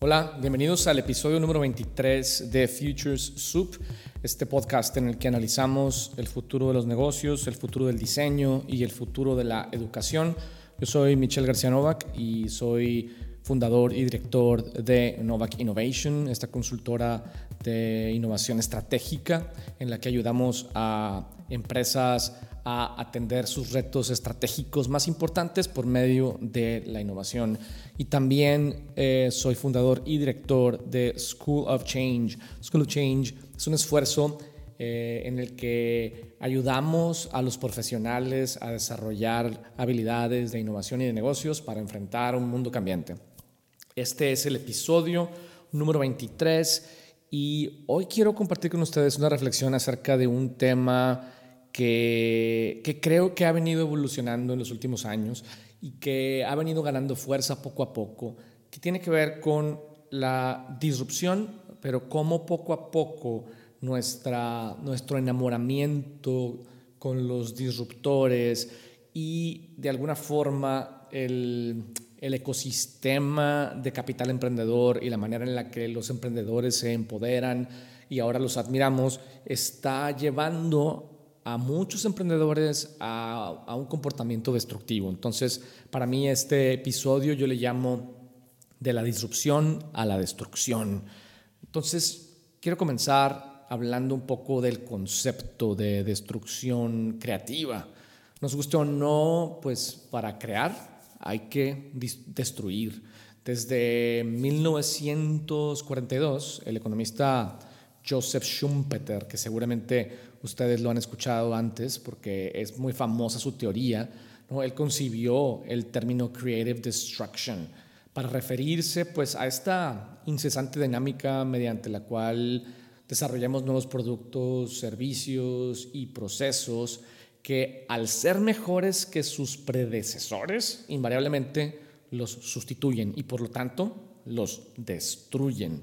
Hola, bienvenidos al episodio número 23 de Futures Soup, este podcast en el que analizamos el futuro de los negocios, el futuro del diseño y el futuro de la educación. Yo soy Michelle García Novak y soy fundador y director de Novak Innovation, esta consultora de innovación estratégica en la que ayudamos a empresas a atender sus retos estratégicos más importantes por medio de la innovación. Y también eh, soy fundador y director de School of Change. School of Change es un esfuerzo eh, en el que ayudamos a los profesionales a desarrollar habilidades de innovación y de negocios para enfrentar un mundo cambiante. Este es el episodio número 23 y hoy quiero compartir con ustedes una reflexión acerca de un tema que, creo que ha venido evolucionando en los últimos años y que ha venido ganando fuerza poco a poco, que tiene que ver con la disrupción, pero cómo poco a poco nuestra, nuestro enamoramiento con los disruptores y de alguna forma el, el ecosistema de capital emprendedor y la manera en la que los emprendedores se empoderan y ahora los admiramos, está llevando a muchos emprendedores a, un comportamiento destructivo. Entonces, para mí este episodio yo le llamo de la disrupción a la destrucción. Entonces, quiero comenzar hablando un poco del concepto de destrucción creativa. Nos guste o no, pues para crear hay que destruir. Desde 1942, el economista Joseph Schumpeter, que seguramente ustedes lo han escuchado antes porque es muy famosa su teoría, ¿no? él concibió el término creative destruction para referirse pues a esta incesante dinámica mediante la cual desarrollamos nuevos productos, servicios y procesos que al ser mejores que sus predecesores, invariablemente los sustituyen y por lo tanto los destruyen.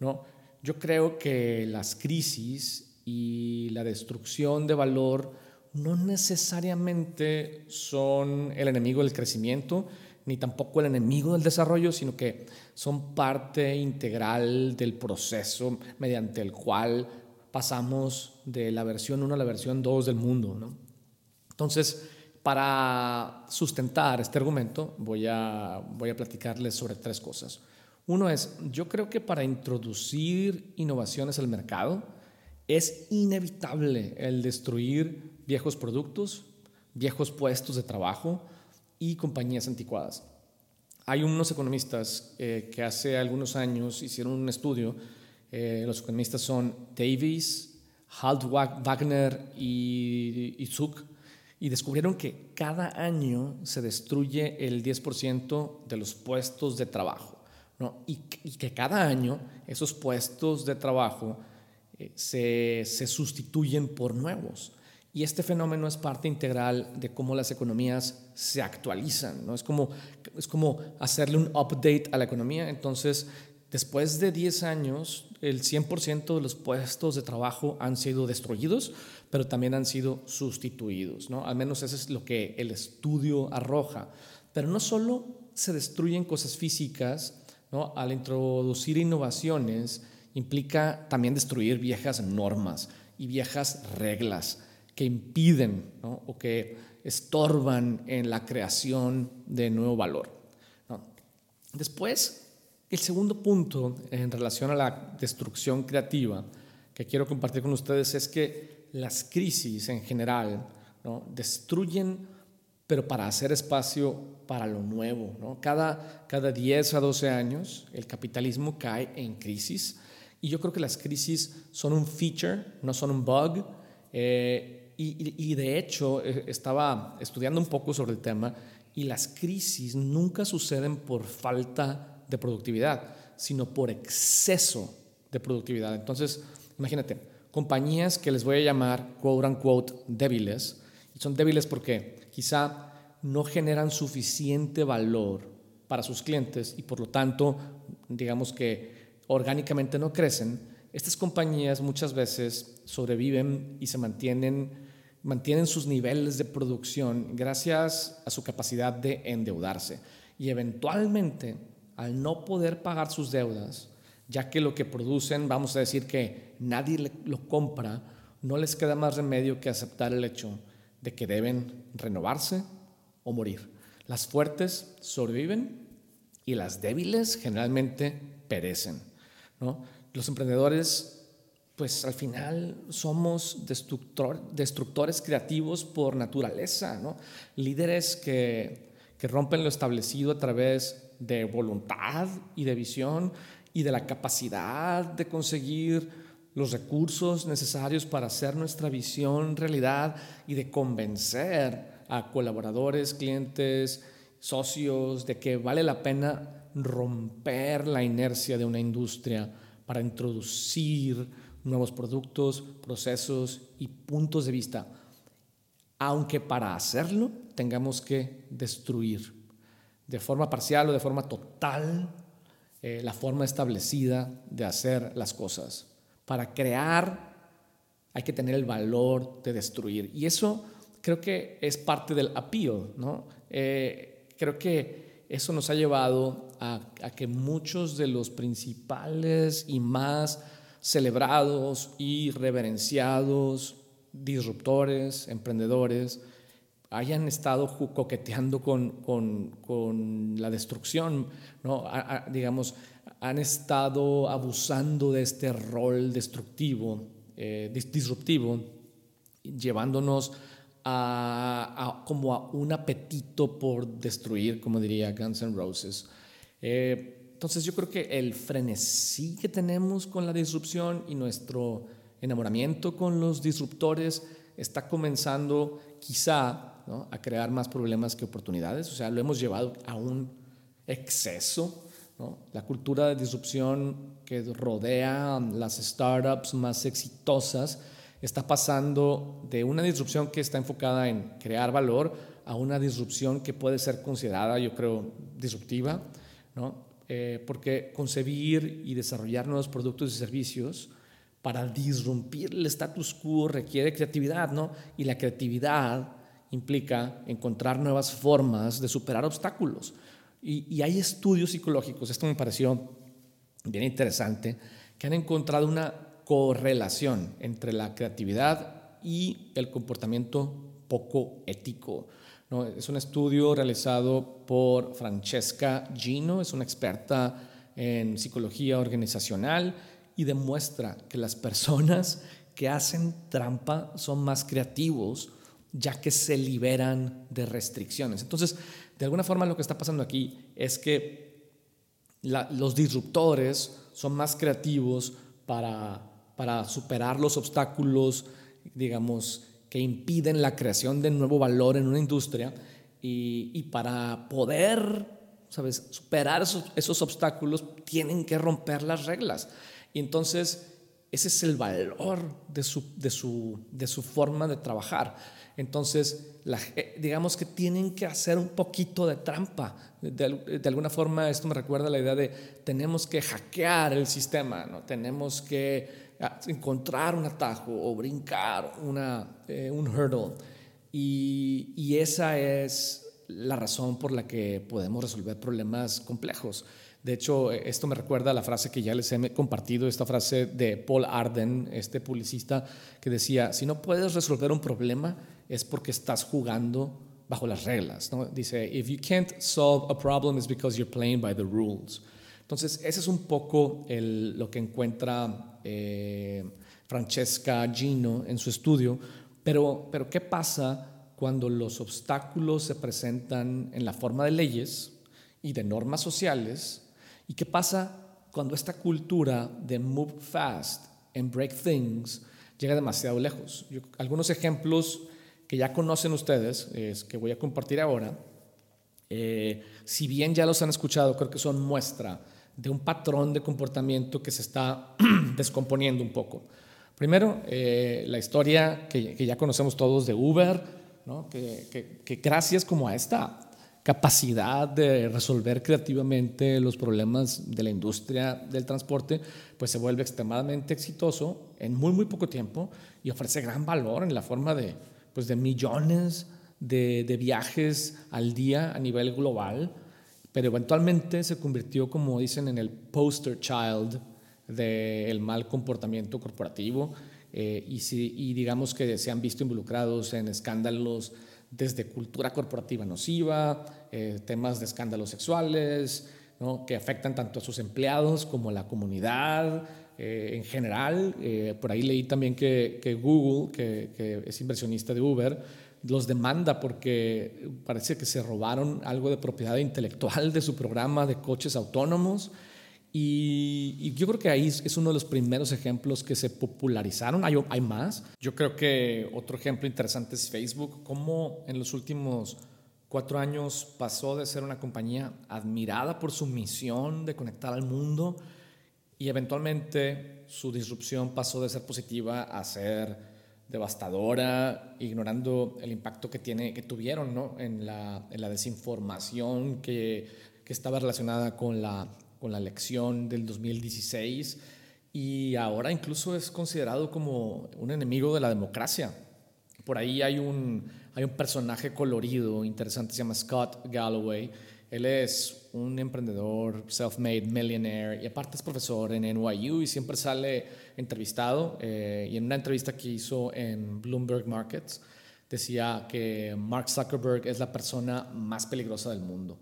¿no? Yo creo que las crisis y la destrucción de valor no necesariamente son el enemigo del crecimiento, ni tampoco el enemigo del desarrollo, sino que son parte integral del proceso mediante el cual pasamos de la versión 1 a la versión 2 del mundo. Entonces, para sustentar este argumento, voy a, voy a platicarles sobre tres cosas. Uno es, yo creo que para introducir innovaciones al mercado es inevitable el destruir viejos productos, viejos puestos de trabajo y compañías anticuadas. Hay unos economistas eh, que hace algunos años hicieron un estudio, eh, los economistas son Davis, Halt Wagner y, y Zuck, y descubrieron que cada año se destruye el 10% de los puestos de trabajo. Y, que cada año esos puestos de trabajo eh, se, sustituyen por nuevos. Y este fenómeno es parte integral de cómo las economías se actualizan. ¿no? Es, como, es como hacerle un update a la economía. Entonces, después de 10 años, el 100% de los puestos de trabajo han sido destruidos, pero también han sido sustituidos. ¿no? Al menos eso es lo que el estudio arroja. Pero no solo se destruyen cosas físicas, al introducir innovaciones implica también destruir viejas normas y viejas reglas que impiden o que estorban en la creación de nuevo valor. Después, el segundo punto en relación a la destrucción creativa que quiero compartir con ustedes es que las crisis en general destruyen pero para hacer espacio para lo nuevo. Cada, cada 10 a 12 años el capitalismo cae en crisis y yo creo que las crisis son un feature, no son un bug. Eh, y, y, de hecho eh, estaba estudiando un poco sobre el tema y las crisis nunca suceden por falta de productividad, sino por exceso de productividad. Entonces, imagínate, compañías que les voy a llamar quote unquote débiles, y son débiles porque quizá no generan suficiente valor para sus clientes y por lo tanto, digamos que orgánicamente no crecen, estas compañías muchas veces sobreviven y se mantienen, mantienen sus niveles de producción gracias a su capacidad de endeudarse. Y eventualmente al no poder pagar sus deudas, ya que lo que producen, vamos a decir que nadie lo compra, no les queda más remedio que aceptar el hecho de que deben renovarse o morir. Las fuertes sobreviven y las débiles generalmente perecen. Los emprendedores, pues al final somos destructores creativos por naturaleza, líderes que rompen lo establecido a través de voluntad y de visión y de la capacidad de conseguir los recursos necesarios para hacer nuestra visión realidad y de convencer a colaboradores, clientes, socios, de que vale la pena romper la inercia de una industria para introducir nuevos productos, procesos y puntos de vista, aunque para hacerlo tengamos que destruir de forma parcial o de forma total eh, la forma establecida de hacer las cosas. Para crear hay que tener el valor de destruir. Y eso creo que es parte del appeal, ¿no? Eh, creo que eso nos ha llevado a, que muchos de los principales y más celebrados y reverenciados disruptores, emprendedores, hayan estado coqueteando con, la destrucción, ¿no? digamos, han estado abusando de este rol destructivo, eh, disruptivo, llevándonos a, como a un apetito por destruir, como diría Guns N' Roses. Eh, entonces yo creo que el frenesí que tenemos con la disrupción y nuestro enamoramiento con los disruptores está comenzando quizá a crear más problemas que oportunidades. O sea, lo hemos llevado a un exceso. La cultura de disrupción que rodea las startups más exitosas está pasando de una disrupción que está enfocada en crear valor a una disrupción que puede ser considerada, yo creo, disruptiva, ¿no? Eh, porque concebir y desarrollar nuevos productos y servicios para disrumpir el status quo requiere creatividad, ¿no? Y la creatividad implica encontrar nuevas formas de superar obstáculos. Y, y hay estudios psicológicos, esto me pareció bien interesante, que han encontrado una correlación entre la creatividad y el comportamiento poco ético. Es un estudio realizado por Francesca Gino, es una experta en psicología organizacional y demuestra que las personas que hacen trampa son más creativos ya que se liberan de restricciones. Entonces, de alguna forma lo que está pasando aquí es que los disruptores son más creativos para para superar los obstáculos, digamos, que impiden la creación de nuevo valor en una industria y, para poder, ¿sabes?, superar esos, obstáculos tienen que romper las reglas. Y entonces ese es el valor de su, de su, de su forma de trabajar. Entonces, eh, digamos que tienen que hacer un poquito de trampa. De, de, alguna forma, esto me recuerda la idea de tenemos que hackear el sistema, ¿no? tenemos que encontrar un atajo o brincar una, eh, un hurdle. Y, y, esa es la razón por la que podemos resolver problemas complejos. De hecho, esto me recuerda a la frase que ya les he compartido, esta frase de Paul Arden, este publicista, que decía, si no puedes resolver un problema es porque estás jugando bajo las reglas. ¿no? Dice, if you can't solve a problem it's because you're playing by the rules. Entonces, ese es un poco el, lo que encuentra eh, Francesca Gino en su estudio, pero, pero ¿qué pasa cuando los obstáculos se presentan en la forma de leyes y de normas sociales? ¿Y qué pasa cuando esta cultura de move fast and break things llega demasiado lejos? algunos ejemplos que ya conocen ustedes, es, que voy a compartir ahora, eh, si bien ya los han escuchado, creo que son muestra de un patrón de comportamiento que se está descomponiendo un poco. Primero, eh, la historia que, ya conocemos todos de Uber, que, que, gracias como a esta capacidad de resolver creativamente los problemas de la industria del transporte, pues se vuelve extremadamente exitoso en muy, muy poco tiempo y ofrece gran valor en la forma de, pues de millones de viajes al día a nivel global pero eventualmente se convirtió, como dicen, en el poster child del mal comportamiento corporativo eh, y, si, y digamos que se han visto involucrados en escándalos desde cultura corporativa nociva, eh, temas de escándalos sexuales, ¿no? que afectan tanto a sus empleados como a la comunidad eh, en general. por ahí leí también que, que Google, que, que, es inversionista de Uber, los demanda porque parece que se robaron algo de propiedad intelectual de su programa de coches autónomos. Y, yo creo que ahí es uno de los primeros ejemplos que se popularizaron. Hay, más. Yo creo que otro ejemplo interesante es Facebook, cómo en los últimos cuatro años pasó de ser una compañía admirada por su misión de conectar al mundo y eventualmente su disrupción pasó de ser positiva a ser devastadora, ignorando el impacto que, tiene, que tuvieron ¿no? en, la, en la desinformación que, que estaba relacionada con la con la elección del 2016 y ahora incluso es considerado como un enemigo de la democracia. Por ahí hay un, hay un personaje colorido, interesante, se llama Scott Galloway. Él es un emprendedor, self-made millionaire y aparte es profesor en NYU y siempre sale entrevistado. Eh, y en una entrevista que hizo en Bloomberg Markets decía que Mark Zuckerberg es la persona más peligrosa del mundo.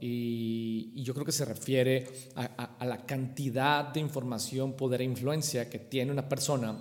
Y, yo creo que se refiere a, la cantidad de información, poder e influencia que tiene una persona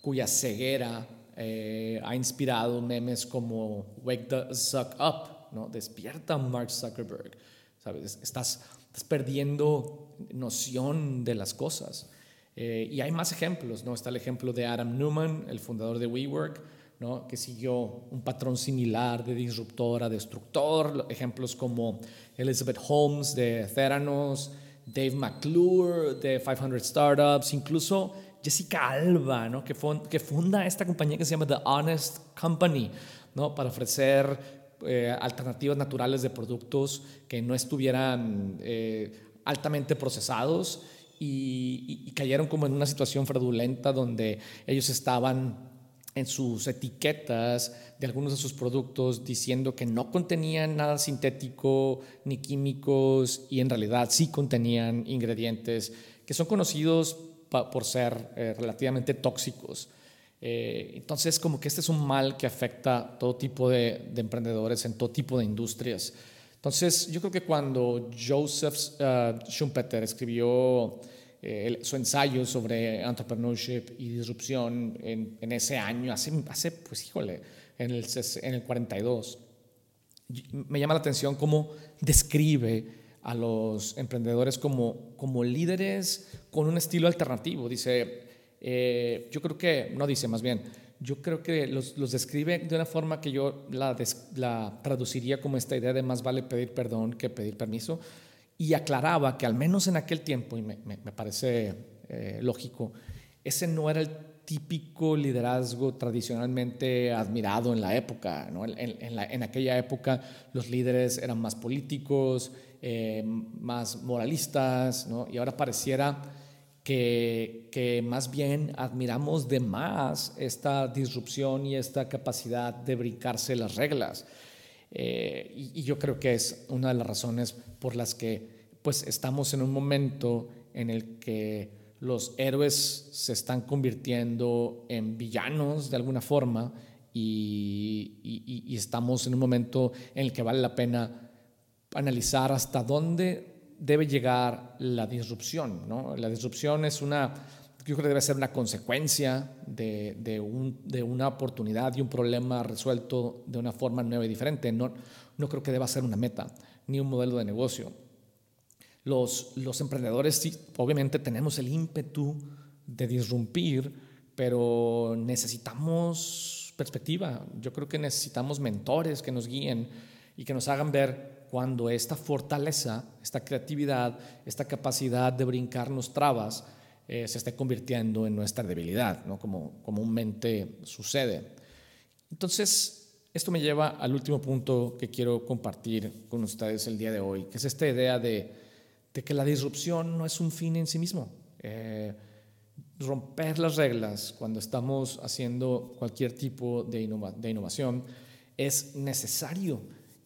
cuya ceguera eh, ha inspirado memes como Wake the Zuck Up, ¿no? despierta Mark Zuckerberg, ¿sabes? Estás, perdiendo noción de las cosas. Eh, y hay más ejemplos, ¿no? Está el ejemplo de Adam Newman, el fundador de WeWork, ¿no? que siguió un patrón similar de disruptor a destructor, ejemplos como Elizabeth Holmes de Theranos, Dave McClure de 500 Startups, incluso Jessica Alba, ¿no? que, que funda esta compañía que se llama The Honest Company, ¿no? para ofrecer eh, alternativas naturales de productos que no estuvieran eh, altamente procesados y, cayeron como en una situación fraudulenta donde ellos estaban en sus etiquetas de algunos de sus productos diciendo que no contenían nada sintético ni químicos y en realidad sí contenían ingredientes que son conocidos por ser eh, relativamente tóxicos. Eh, entonces, como que este es un mal que afecta todo tipo de, emprendedores en todo tipo de industrias. Entonces, yo creo que cuando Joseph uh, Schumpeter escribió eh, su ensayo sobre entrepreneurship y disrupción en, en, ese año, hace, hace pues híjole, en el, en el 42. Me llama la atención cómo describe a los emprendedores como, como líderes con un estilo alternativo. Dice, eh, yo creo que, no dice más bien, yo creo que los, los describe de una forma que yo la, la traduciría como esta idea de más vale pedir perdón que pedir permiso y aclaraba que al menos en aquel tiempo, y me, parece eh, lógico, ese no era el típico liderazgo tradicionalmente admirado en la época. ¿no? En, aquella época los líderes eran más políticos, eh, más moralistas, ¿no? y ahora pareciera que, más bien admiramos de más esta disrupción y esta capacidad de brincarse las reglas. Eh, y, yo creo que es una de las razones por las que pues estamos en un momento en el que los héroes se están convirtiendo en villanos de alguna forma y, estamos en un momento en el que vale la pena analizar hasta dónde debe llegar la disrupción. ¿no? La disrupción es una yo creo que debe ser una consecuencia de, de, un, de, una oportunidad y un problema resuelto de una forma nueva y diferente. No, no creo que deba ser una meta ni un modelo de negocio. Los, los emprendedores, sí, obviamente tenemos el ímpetu de disrumpir, pero necesitamos perspectiva. Yo creo que necesitamos mentores que nos guíen y que nos hagan ver cuando esta fortaleza, esta creatividad, esta capacidad de brincarnos trabas, eh, se esté convirtiendo en nuestra debilidad, ¿no? como comúnmente sucede. Entonces, esto me lleva al último punto que quiero compartir con ustedes el día de hoy, que es esta idea de, de que la disrupción no es un fin en sí mismo. Eh, romper las reglas cuando estamos haciendo cualquier tipo de, de innovación es necesario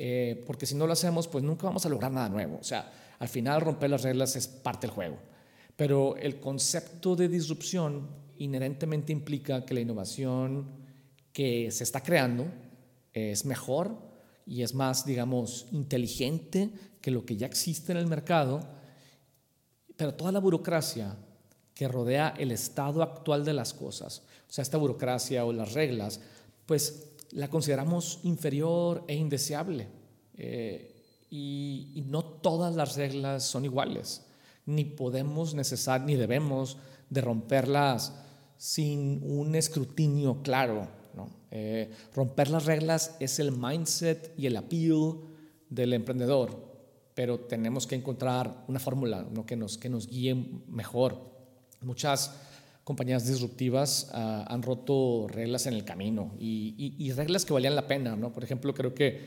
eh, porque si no lo hacemos, pues nunca vamos a lograr nada nuevo. O sea, al final romper las reglas es parte del juego. Pero el concepto de disrupción inherentemente implica que la innovación que se está creando es mejor y es más, digamos, inteligente que lo que ya existe en el mercado, pero toda la burocracia que rodea el estado actual de las cosas, o sea, esta burocracia o las reglas, pues la consideramos inferior e indeseable. Eh, y, no todas las reglas son iguales, ni podemos necesar, ni debemos de romperlas sin un escrutinio claro. Eh, romper las reglas es el mindset y el appeal del emprendedor, pero tenemos que encontrar una fórmula que, nos, que nos guíe mejor. Muchas compañías disruptivas ah, han roto reglas en el camino y, reglas que valían la pena. ¿no? Por ejemplo, creo que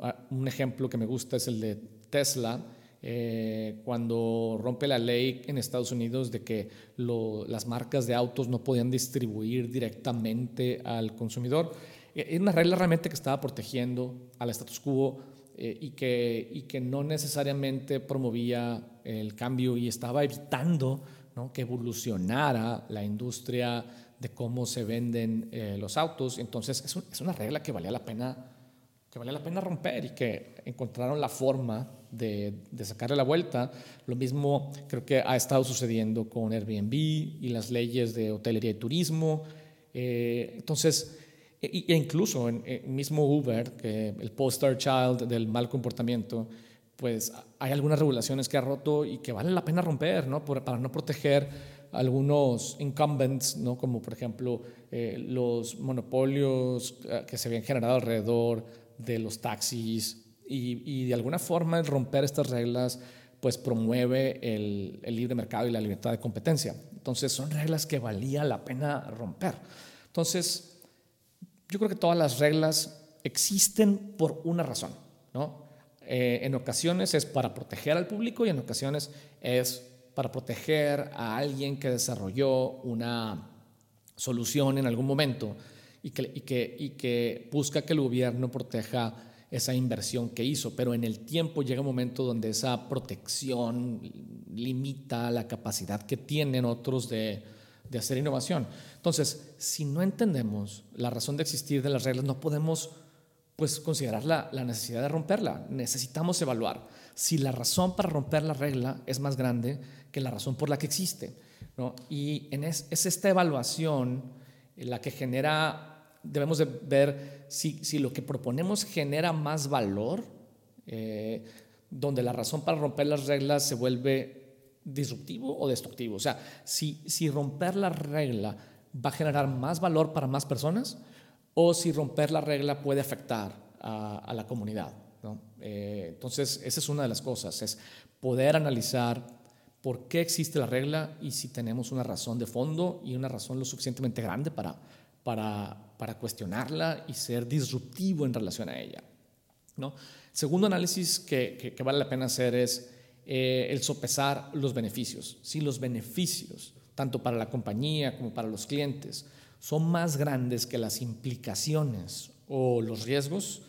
ah, un, ejemplo que me gusta es el de Tesla. Eh, cuando rompe la ley en Estados Unidos de que las marcas de autos no podían distribuir directamente al consumidor. Es eh, una regla realmente que estaba protegiendo al status quo eh, y, que, y que no necesariamente promovía el cambio y estaba evitando que evolucionara la industria de cómo se venden eh, los autos. Entonces es, es, una regla que valía la pena que valía la pena romper y que encontraron la forma de, de, sacarle la vuelta. Lo mismo creo que ha estado sucediendo con Airbnb y las leyes de hotelería y turismo. Eh, entonces, e, e incluso en, en, mismo Uber, que el poster child del mal comportamiento, pues hay algunas regulaciones que ha roto y que vale la pena romper, ¿no? para no proteger algunos incumbents, ¿no? como por ejemplo eh, los monopolios eh, que se habían generado alrededor de los taxis y, de alguna forma el romper estas reglas pues promueve el, el, libre mercado y la libertad de competencia. Entonces son reglas que valía la pena romper. Entonces yo creo que todas las reglas existen por una razón, ¿no? Eh, en ocasiones es para proteger al público y en ocasiones es para proteger a alguien que desarrolló una solución en algún momento y que, y que, y que busca que el gobierno proteja esa inversión que hizo, pero en el tiempo llega un momento donde esa protección limita la capacidad que tienen otros de, de hacer innovación. Entonces, si no entendemos la razón de existir de las reglas, no podemos pues considerar la, necesidad de romperla. Necesitamos evaluar si la razón para romper la regla es más grande que la razón por la que existe. ¿no? Y es, esta evaluación la que genera, debemos de ver si, lo que proponemos genera más valor, eh, donde la razón para romper las reglas se vuelve disruptivo o destructivo. O sea, si romper la regla va a generar más valor para más personas, o si romper la regla puede afectar a, la comunidad. Eh, entonces, esa es una de las cosas, es poder analizar por qué existe la regla y si tenemos una razón de fondo y una razón lo suficientemente grande para, para, cuestionarla y ser disruptivo en relación a ella. ¿no? Segundo análisis que, que, vale la pena hacer es eh, el sopesar los beneficios. Si los beneficios, tanto para la compañía como para los clientes, son más grandes que las implicaciones o los riesgos,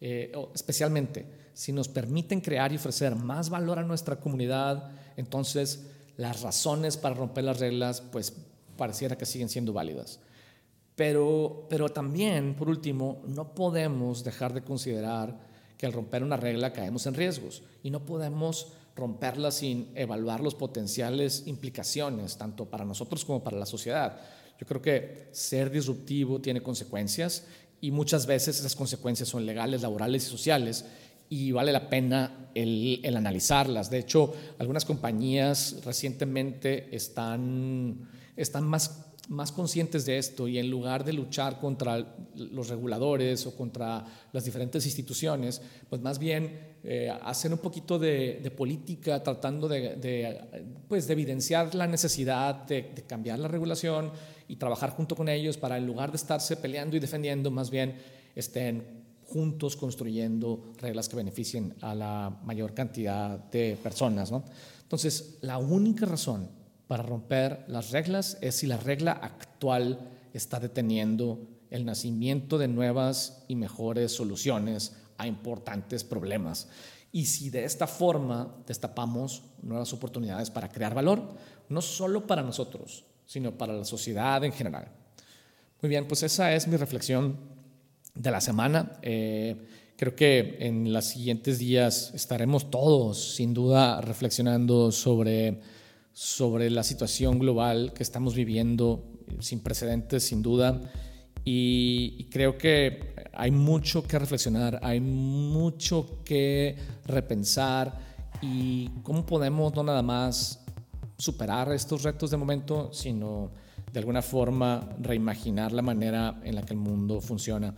eh, especialmente si nos permiten crear y ofrecer más valor a nuestra comunidad, entonces las razones para romper las reglas pues pareciera que siguen siendo válidas. Pero, pero también, por último, no podemos dejar de considerar que al romper una regla caemos en riesgos y no podemos romperla sin evaluar las potenciales implicaciones, tanto para nosotros como para la sociedad. Yo creo que ser disruptivo tiene consecuencias y muchas veces esas consecuencias son legales, laborales y sociales y vale la pena el, el analizarlas. De hecho, algunas compañías recientemente están, están más más conscientes de esto y en lugar de luchar contra los reguladores o contra las diferentes instituciones, pues más bien eh, hacen un poquito de, política tratando de, pues de evidenciar la necesidad de, cambiar la regulación y trabajar junto con ellos para en lugar de estarse peleando y defendiendo, más bien estén juntos construyendo reglas que beneficien a la mayor cantidad de personas. ¿no? Entonces, la única razón para romper las reglas es si la regla actual está deteniendo el nacimiento de nuevas y mejores soluciones a importantes problemas. Y si de esta forma destapamos nuevas oportunidades para crear valor, no solo para nosotros, sino para la sociedad en general. Muy bien, pues esa es mi reflexión de la semana. Eh, creo que en los siguientes días estaremos todos, sin duda, reflexionando sobre, sobre la situación global que estamos viviendo, sin precedentes, sin duda. Y, creo que hay mucho que reflexionar, hay mucho que repensar y cómo podemos no nada más superar estos retos de momento, sino de alguna forma reimaginar la manera en la que el mundo funciona.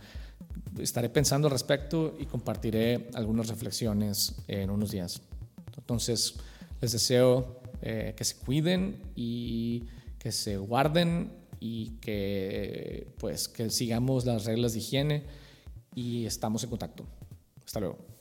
Estaré pensando al respecto y compartiré algunas reflexiones en unos días. Entonces, les deseo eh, que se cuiden y que se guarden y que pues que sigamos las reglas de higiene y estamos en contacto. Hasta luego.